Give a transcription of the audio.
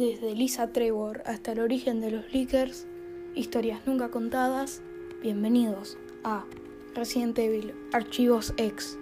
Desde Lisa Trevor hasta el origen de los Lickers, historias nunca contadas, bienvenidos a Resident Evil Archivos X.